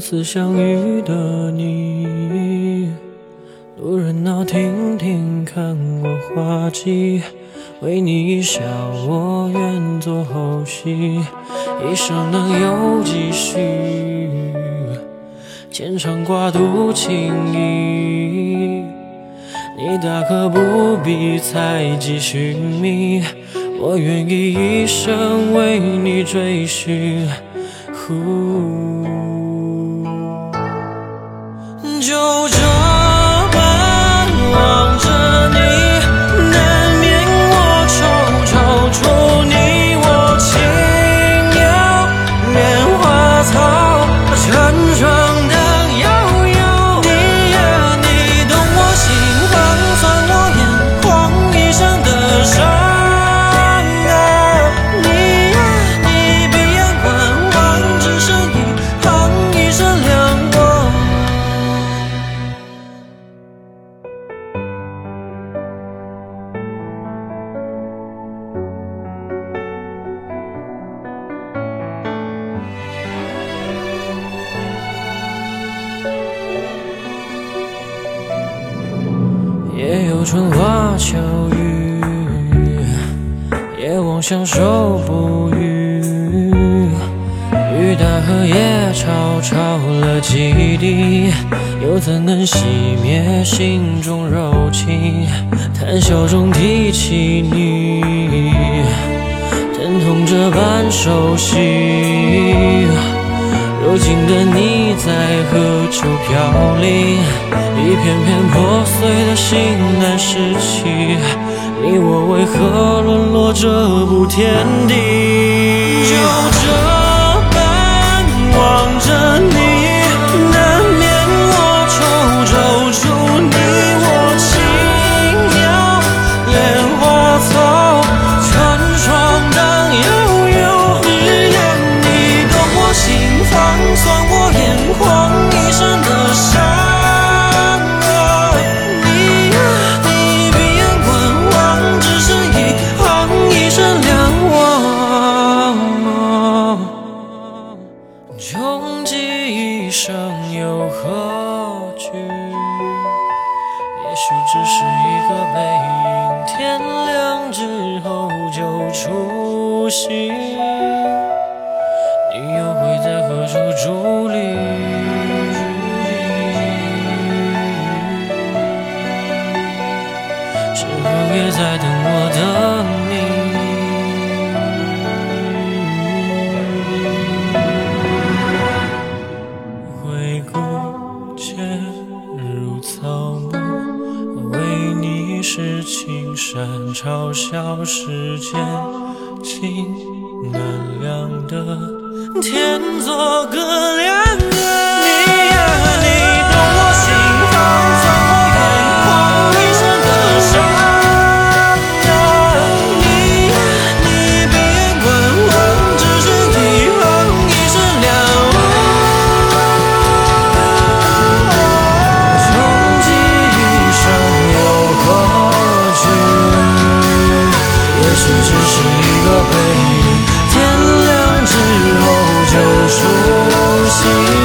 次相遇的你，路人闹听听看我滑稽，为你一笑我愿做后戏，一生能有几许，牵肠挂肚情谊，你大可不必猜忌寻觅，我愿意一生为你追寻。就也有春花秋雨，也望相守不渝。雨打荷叶潮潮了几滴，又怎能熄灭心中柔情？谈笑中提起你，疼痛这般熟悉。如今的你在何处飘零？一片片破碎的心难拾起，你我为何沦落这步田地？就这般望着你，难免我抽抽穷极一生又何惧？也许只是一个背影，天亮之后就出戏。你又会在何处伫立？是否也在等我的草木，为你是青山嘲笑世间情难量的天作隔两也许只是一个背影，天亮之后就熟悉。